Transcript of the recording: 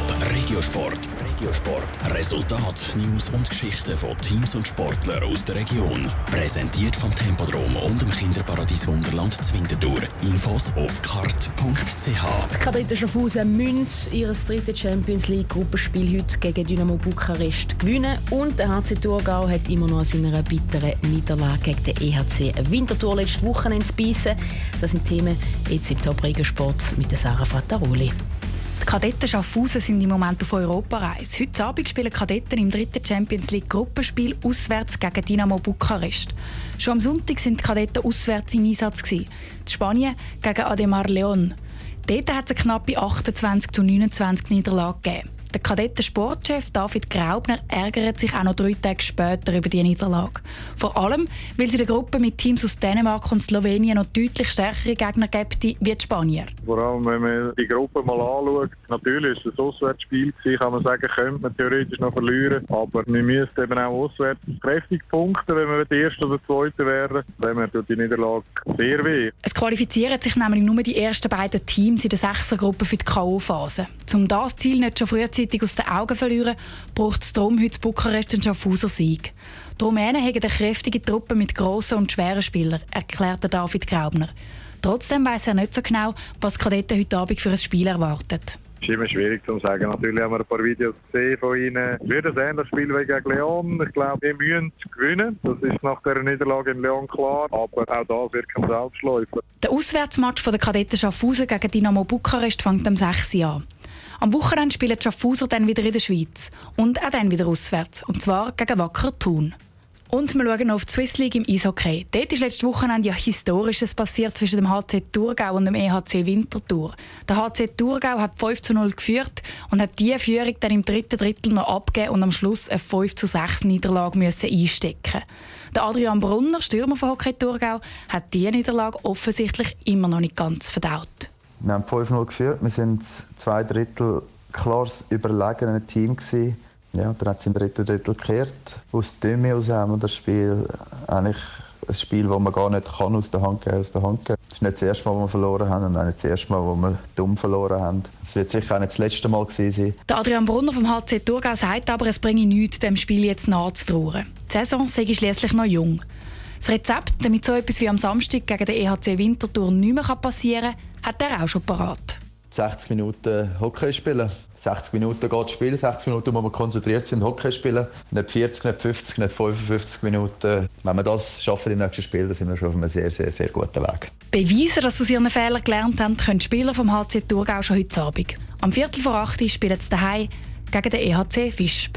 Top Regiosport. Regiosport. Resultat, News und Geschichten von Teams und Sportlern aus der Region. Präsentiert vom Tempodrom und dem Kinderparadies Wunderland Zwintertour. Infos auf kart.ch. Die Kadetten Schaffhausen müssen ihr drittes Champions League Gruppenspiel heute gegen Dynamo Bukarest gewinnen und der HC Thurgau hat immer noch an seiner bitteren Niederlage gegen den EHC Winterthur letzte Wochenende zu beißen. Das sind Themen jetzt im Top Regiosport mit Sarah Frattaroli. Die Kadetten Schaffhausen sind im Moment auf Europareise. Heute Abend spielen Kadetten im dritten Champions League Gruppenspiel auswärts gegen Dynamo Bukarest. Schon am Sonntag sind die Kadetten auswärts im Einsatz. In Spanien gegen Ademar Leon. Dort hat es eine knappe 28 zu 29 Niederlage gegeben. Der Kadettensportchef David Graubner ärgert sich auch noch drei Tage später über die Niederlage. Vor allem, weil sie der Gruppe mit Teams aus Dänemark und Slowenien noch deutlich stärkere Gegner gibt wie die Spanier. Vor allem, wenn man die Gruppe mal anschaut, natürlich ist es ein Auswärtsspiel gewesen, kann man sagen, könnte man theoretisch noch verlieren, aber wir müssen eben auch auswärts kräftig punkten, wenn wir der Erste oder Zweite wären, dann wir tut die Niederlage sehr weh. Es qualifizieren sich nämlich nur die ersten beiden Teams in der Sechsergruppe für die K.O.-Phase. Um das Ziel nicht schon frühzeitig aus den Augen verlieren, braucht es darum heute Bukarest einen Schaffhauser Sieg. Die Rumänen haben eine kräftige Truppe mit grossen und schweren Spielern, erklärte David Graubner. Trotzdem weiß er nicht so genau, was Kadetten heute Abend für ein Spiel erwartet. Es ist immer schwierig zu sagen. Natürlich haben wir ein paar Videos gesehen von ihnen. Ich würde sehen, das Spiel gegen Leon. Ich glaube, wir müssen gewinnen. Das ist nach der Niederlage in Leon klar. Aber auch das wird kein Selbstläufer. Der Auswärtsmatch der Kadetten Schaffhausen gegen Dynamo Bukarest fängt am 6. Uhr an. Am Wochenende spielen die Schaffhauser dann wieder in der Schweiz und auch dann wieder auswärts, und zwar gegen Wacker Thun. Und wir schauen noch auf die Swiss League im Eishockey. Dort ist letztes Wochenende ja Historisches passiert zwischen dem HC Thurgau und dem EHC Winterthur. Der HC Thurgau hat 5 zu 0 geführt und hat diese Führung dann im dritten Drittel noch abgegeben und am Schluss eine 5 zu 6 Niederlage müssen einstecken. Der Adrian Brunner, Stürmer von Hockey Thurgau, hat diese Niederlage offensichtlich immer noch nicht ganz verdaut. Wir haben 5-0 geführt. Wir sind zwei Drittel klares überlegene Team gewesen. Ja, dann hat es im dritten Drittel gekehrt. Aus dem aus haben wir das Spiel eigentlich ein Spiel, das man gar nicht kann, aus der Hand geben, aus der Hand geben. Es ist nicht das erste Mal, wo wir verloren haben und auch nicht das erste Mal, wo wir dumm verloren haben. Es wird sicher auch nicht das letzte Mal gewesen sein. Der Adrian Brunner vom HC Thurgau sagt aber, es bringe nichts, dem Spiel jetzt nachzutrauern. Die Saison sei schließlich noch jung. Das Rezept, damit so etwas wie am Samstag gegen den EHC Winterthur nicht mehr passieren kann, hat er auch schon parat. 60 Minuten Hockey spielen. 60 Minuten geht das Spiel, 60 Minuten muss man konzentriert sein Hockey spielen. Nicht 40, nicht 50, nicht 55 Minuten. Wenn wir das schaffen im nächsten Spiel, dann sind wir schon auf einem sehr, sehr, sehr guten Weg. Beweisen, dass sie aus ihren Fehlern gelernt haben, können die Spieler vom HC Thurgau schon heute Abend. Am Viertel vor 8 Uhr spielen sie daheim gegen den EHC Fischb.